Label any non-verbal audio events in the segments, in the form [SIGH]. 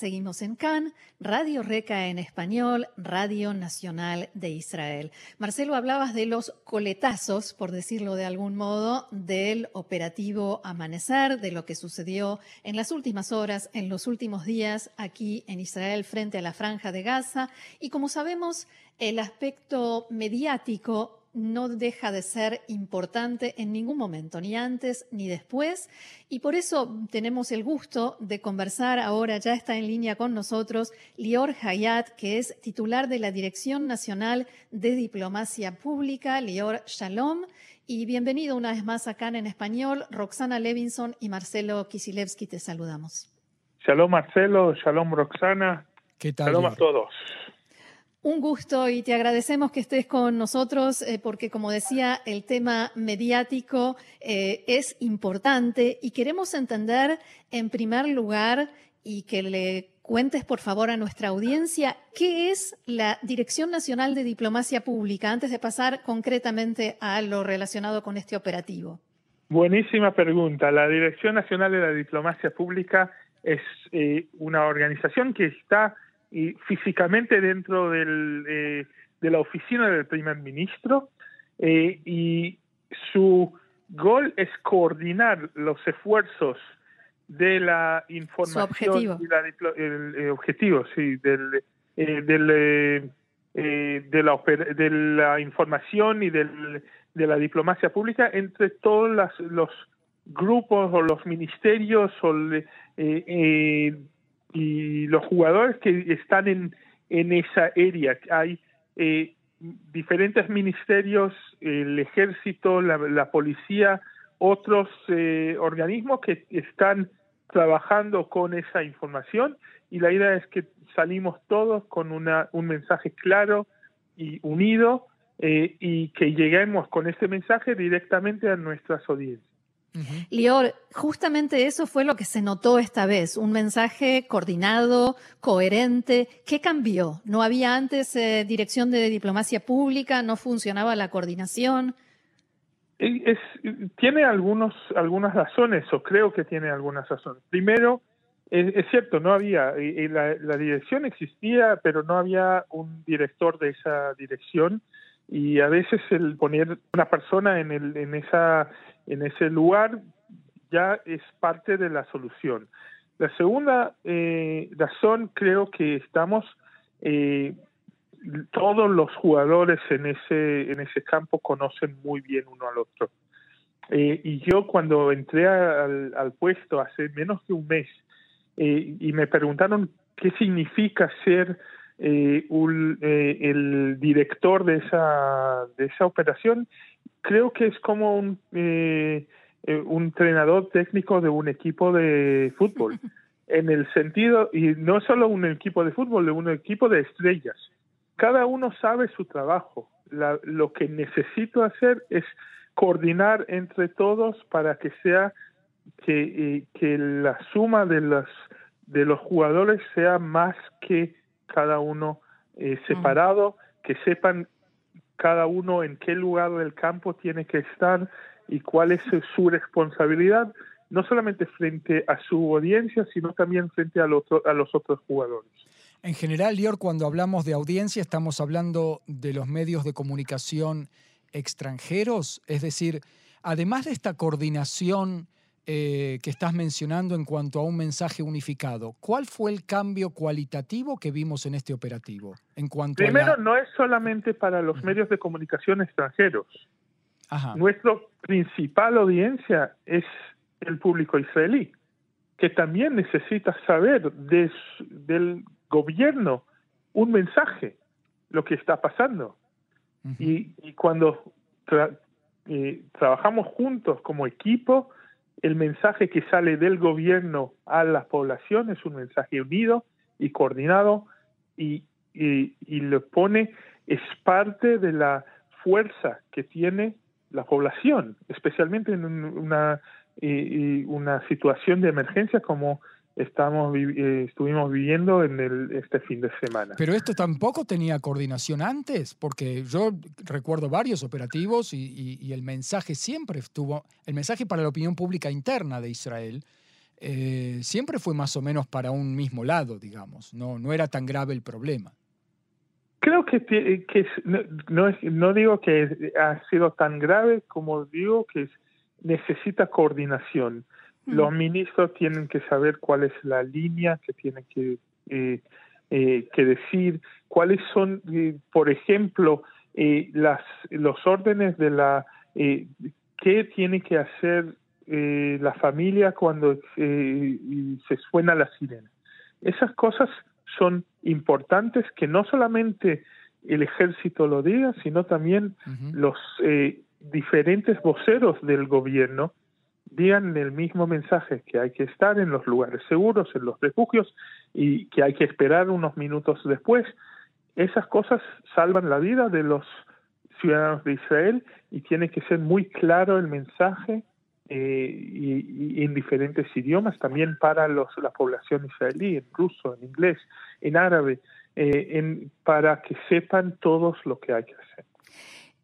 Seguimos en CAN, Radio Reca en español, Radio Nacional de Israel. Marcelo, hablabas de los coletazos, por decirlo de algún modo, del operativo Amanecer, de lo que sucedió en las últimas horas, en los últimos días aquí en Israel frente a la franja de Gaza. Y como sabemos, el aspecto mediático no deja de ser importante en ningún momento, ni antes ni después. Y por eso tenemos el gusto de conversar ahora, ya está en línea con nosotros, Lior Hayat, que es titular de la Dirección Nacional de Diplomacia Pública. Lior, shalom. Y bienvenido una vez más acá en español. Roxana Levinson y Marcelo Kisilevsky, te saludamos. Shalom Marcelo, shalom Roxana. ¿Qué tal? Shalom a todos. Un gusto y te agradecemos que estés con nosotros eh, porque, como decía, el tema mediático eh, es importante y queremos entender, en primer lugar, y que le cuentes, por favor, a nuestra audiencia, qué es la Dirección Nacional de Diplomacia Pública, antes de pasar concretamente a lo relacionado con este operativo. Buenísima pregunta. La Dirección Nacional de la Diplomacia Pública es eh, una organización que está y físicamente dentro del, eh, de la oficina del primer ministro eh, y su gol es coordinar los esfuerzos de la información objetivo. y la, el, el, objetivo sí del, eh, del eh, de la de la información y del, de la diplomacia pública entre todos las, los grupos o los ministerios o eh, eh, y los jugadores que están en, en esa área. Hay eh, diferentes ministerios, el ejército, la, policía, otros eh, organismos que están trabajando con esa información y la idea es que salimos todos con una, un mensaje claro y unido eh, y que lleguemos con ese mensaje directamente a nuestras audiencias. Uh -huh. Lior, justamente eso fue lo que se notó esta vez, un mensaje coordinado, coherente. ¿Qué cambió? ¿No había antes eh, dirección de diplomacia pública? ¿No funcionaba la coordinación? Es, tiene algunos, algunas razones, o creo que tiene algunas razones. Primero, es, es cierto, no había, y, y la, la, dirección existía, pero no había un director de esa dirección, y a veces el poner una persona en, el, en esa en ese lugar ya es parte de la solución. La segunda eh, razón creo que estamos eh, todos los jugadores en ese en ese campo conocen muy bien uno al otro. Eh, y yo cuando entré al, puesto hace menos de un mes y me preguntaron qué significa ser el director de esa de esa operación creo que es como un, eh, un entrenador técnico de un equipo de fútbol, [LAUGHS] en el sentido, y no solo un equipo de fútbol, de un equipo de estrellas. Cada uno sabe su trabajo. La, lo que necesito hacer es coordinar entre todos para que sea que, eh, que la suma de los, de los jugadores sea más que cada uno eh, separado, que sepan cada uno en qué lugar del campo tiene que estar y cuál es su responsabilidad, no solamente frente a su audiencia, sino también frente a los, a los otros jugadores. En general, Lior, cuando hablamos de audiencia, estamos hablando de los medios de comunicación extranjeros, es decir, además de esta coordinación eh, que estás mencionando en cuanto a un mensaje unificado. ¿Cuál fue el cambio cualitativo que vimos en este operativo? En cuanto Primero, a la... no es solamente para los medios de comunicación extranjeros. Ajá. Nuestra principal audiencia es el público israelí, que también necesita saber de, del gobierno un mensaje, lo que está pasando. Uh -huh. y, y, cuando tra eh, trabajamos juntos como equipo, el mensaje que sale del gobierno a la población es un mensaje unido y coordinado y, y, y lo pone, es parte de la fuerza que tiene la población, especialmente en una, una situación de emergencia como estamos eh, estuvimos viviendo en el, este fin de semana. Pero esto tampoco tenía coordinación antes, porque yo recuerdo varios operativos y, el mensaje siempre estuvo, el mensaje para la opinión pública interna de Israel eh, siempre fue más o menos para un mismo lado, digamos, no, no era tan grave el problema. Creo que, que no, no digo que ha sido tan grave como digo que necesita coordinación los ministros tienen que saber cuál es la línea que tienen que, eh, eh, que decir, cuáles son, eh, por ejemplo, las, los órdenes de la, qué tiene que hacer la familia cuando se suena la sirena. Esas cosas son importantes que no solamente el ejército lo diga, sino también los diferentes voceros del gobierno digan el mismo mensaje, que hay que estar en los lugares seguros, en los refugios, y que hay que esperar unos minutos después. Esas cosas salvan la vida de los ciudadanos de Israel y tiene que ser muy claro el mensaje eh, y, en diferentes idiomas, también para los, la población israelí, en ruso, en inglés, en árabe, eh, en, para que sepan todos lo que hay que hacer.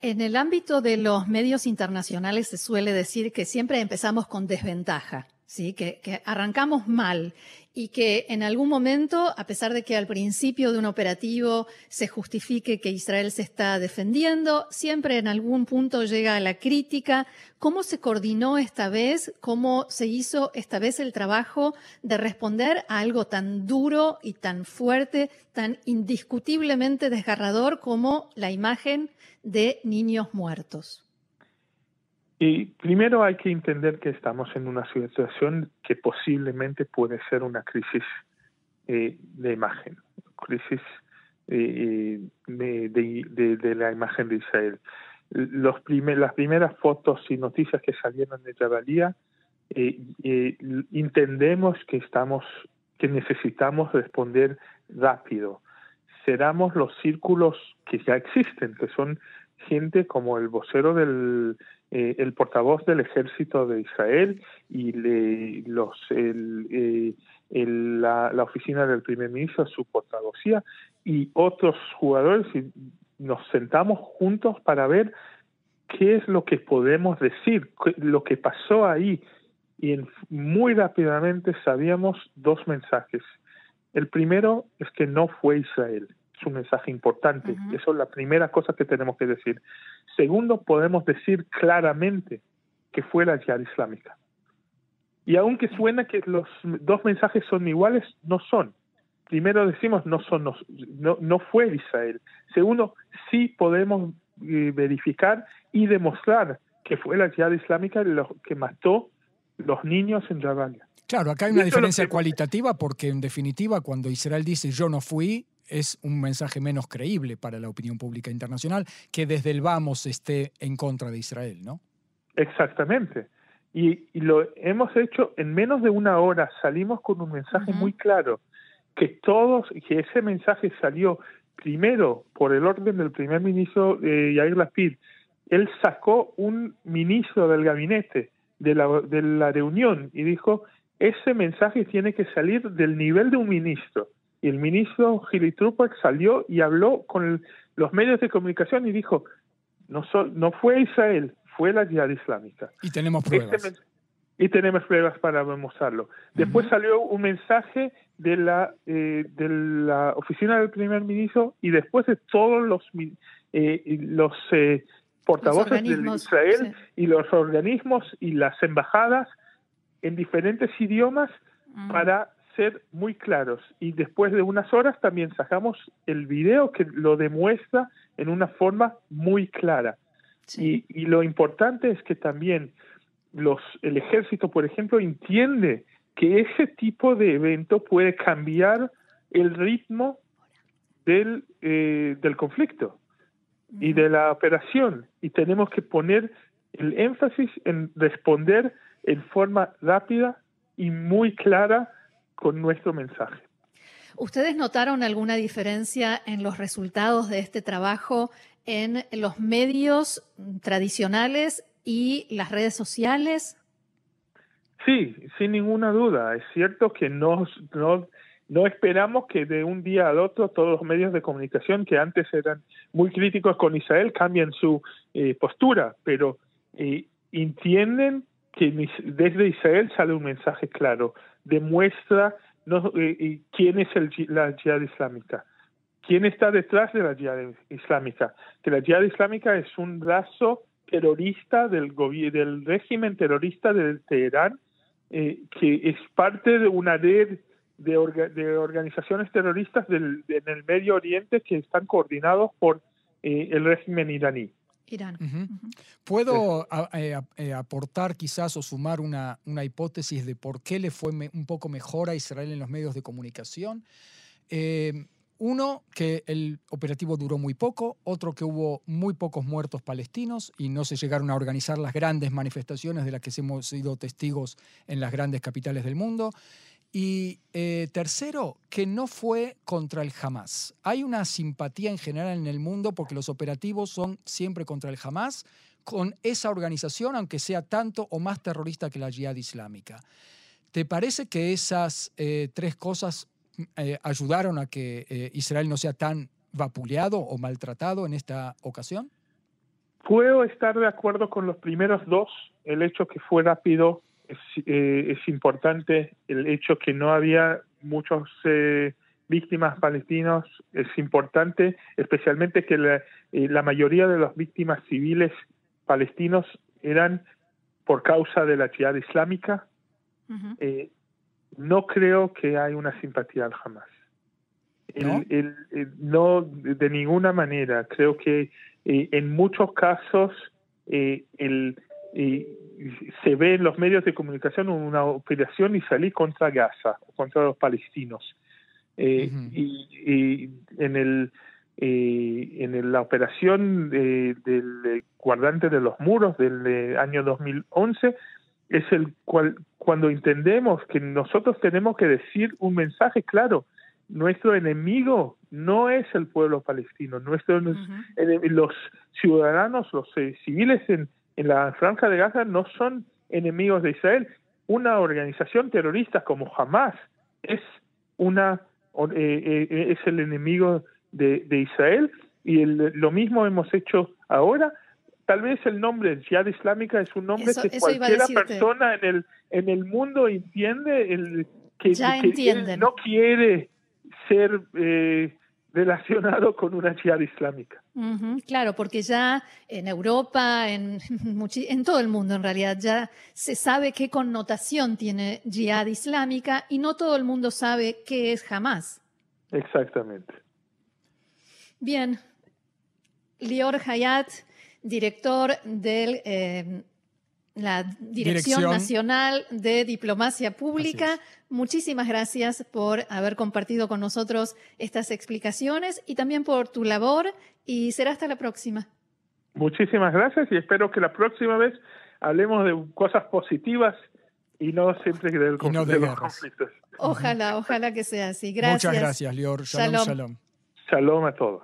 En el ámbito de los medios internacionales se suele decir que siempre empezamos con desventaja, ¿sí? que, que arrancamos mal y que en algún momento, a pesar de que al principio de un operativo se justifique que Israel se está defendiendo, siempre en algún punto llega a la crítica. ¿Cómo se coordinó esta vez? ¿Cómo se hizo esta vez el trabajo de responder a algo tan duro y tan fuerte, tan indiscutiblemente desgarrador como la imagen de niños muertos? Y primero hay que entender que estamos en una situación que posiblemente puede ser una crisis eh, de imagen, crisis eh, de, la imagen de Israel. Los las primeras fotos y noticias que salieron de Jabalía, eh, entendemos que estamos, que necesitamos responder rápido. Cerramos los círculos que ya existen, que son gente como el vocero del eh, el portavoz del ejército de Israel y los eh, la, oficina del primer ministro su portavocía y otros jugadores y nos sentamos juntos para ver qué es lo que podemos decir lo que pasó ahí. Y muy rápidamente sabíamos dos mensajes. El primero es que no fue Israel es un mensaje importante. Eso es la primera cosa que tenemos que decir. Segundo, podemos decir claramente que fue la yihad islámica. Y aunque suena que los dos mensajes son iguales, no son. Primero decimos no son no, no fue Israel. Segundo, sí podemos eh, verificar y demostrar que fue la yihad islámica lo que mató los niños en Jabalia. Claro, acá hay una diferencia cualitativa porque en definitiva cuando Israel dice yo no fui, es un mensaje menos creíble para la opinión pública internacional que desde el vamos esté en contra de Israel, ¿no? Exactamente. Y, lo hemos hecho en menos de una hora, salimos con un mensaje muy claro, que todos, que ese mensaje salió primero por el orden del primer ministro eh, Yair Lapid. Él sacó un ministro del gabinete de la, de la reunión y dijo, ese mensaje tiene que salir del nivel de un ministro y el ministro Gili salió y habló con los medios de comunicación y dijo, no, no fue Israel, fue la yihad islámica. Y tenemos este pruebas. y tenemos pruebas para demostrarlo. Después salió un mensaje de la, eh, de la oficina del primer ministro y después de todos los, eh, los eh, portavoces de Israel y los organismos y las embajadas en diferentes idiomas para ser muy claros y después de unas horas también sacamos el video que lo demuestra en una forma muy clara. Y, lo importante es que también los, el ejército, por ejemplo, entiende que ese tipo de evento puede cambiar el ritmo del, eh, del conflicto y de la operación. Y tenemos que poner el énfasis en responder en forma rápida y muy clara con nuestro mensaje. ¿Ustedes notaron alguna diferencia en los resultados de este trabajo en los medios tradicionales y las redes sociales? Sí, sin ninguna duda. Es cierto que no, no, no esperamos que de un día al otro todos los medios de comunicación que antes eran muy críticos con Israel cambien su eh, postura, pero eh, entienden que desde Israel sale un mensaje claro, demuestra no, eh, quién es el, la yihad islámica, quién está detrás de la yihad islámica, que la yihad islámica es un brazo terrorista del, del régimen terrorista de Teherán, eh, que es parte de una red de, organizaciones terroristas del, en el Medio Oriente que están coordinados por eh, el régimen iraní. Irán. ¿Puedo eh, eh, aportar quizás o sumar una, una, hipótesis de por qué le fue un poco mejor a Israel en los medios de comunicación? Eh, uno, que el operativo duró muy poco, otro que hubo muy pocos muertos palestinos y no se llegaron a organizar las grandes manifestaciones de las que hemos sido testigos en las grandes capitales del mundo. Y eh, tercero, que no fue contra el Hamas. Hay una simpatía en general en el mundo porque los operativos son siempre contra el Hamas, con esa organización, aunque sea tanto o más terrorista que la Jihad Islámica. ¿Te parece que esas eh, tres cosas eh, ayudaron a que Israel no sea tan vapuleado o maltratado en esta ocasión? Puedo estar de acuerdo con los primeros dos, el hecho que fue rápido es, eh, es importante el hecho que no había muchos eh, víctimas palestinos, es importante especialmente que la, eh, la, mayoría de las víctimas civiles palestinos eran por causa de la jihad islámica. no creo que hay una simpatía al Hamas. ¿No? no de ninguna manera. Creo que en muchos casos el, se ve en los medios de comunicación una operación israelí contra Gaza, contra los palestinos. Eh, y, en el eh, en la operación del guardante de los muros del año 2011 es el cual cuando entendemos que nosotros tenemos que decir un mensaje claro nuestro enemigo no es el pueblo palestino nuestro los ciudadanos los eh, civiles en en la franja de Gaza no son enemigos de Israel. Una organización terrorista como Hamas es una eh, eh, es el enemigo de, Israel y lo mismo hemos hecho ahora. Tal vez el nombre Jihad Islámica es un nombre que cualquier persona en el en el mundo entiende el que, no quiere ser eh, relacionado con una jihad islámica. Claro, porque ya en Europa, en, [LAUGHS] en todo el mundo en realidad, ya se sabe qué connotación tiene jihad islámica y no todo el mundo sabe qué es Hamas. Exactamente. Bien. Lior Hayat, director del eh, la Dirección, Nacional de Diplomacia Pública. Muchísimas gracias por haber compartido con nosotros estas explicaciones y también por tu labor y será hasta la próxima. Muchísimas gracias y espero que la próxima vez hablemos de cosas positivas y no siempre del de, los conflictos. Ojalá, ojalá que sea así. Gracias. Muchas gracias, Lior. Shalom, shalom. Shalom a todos.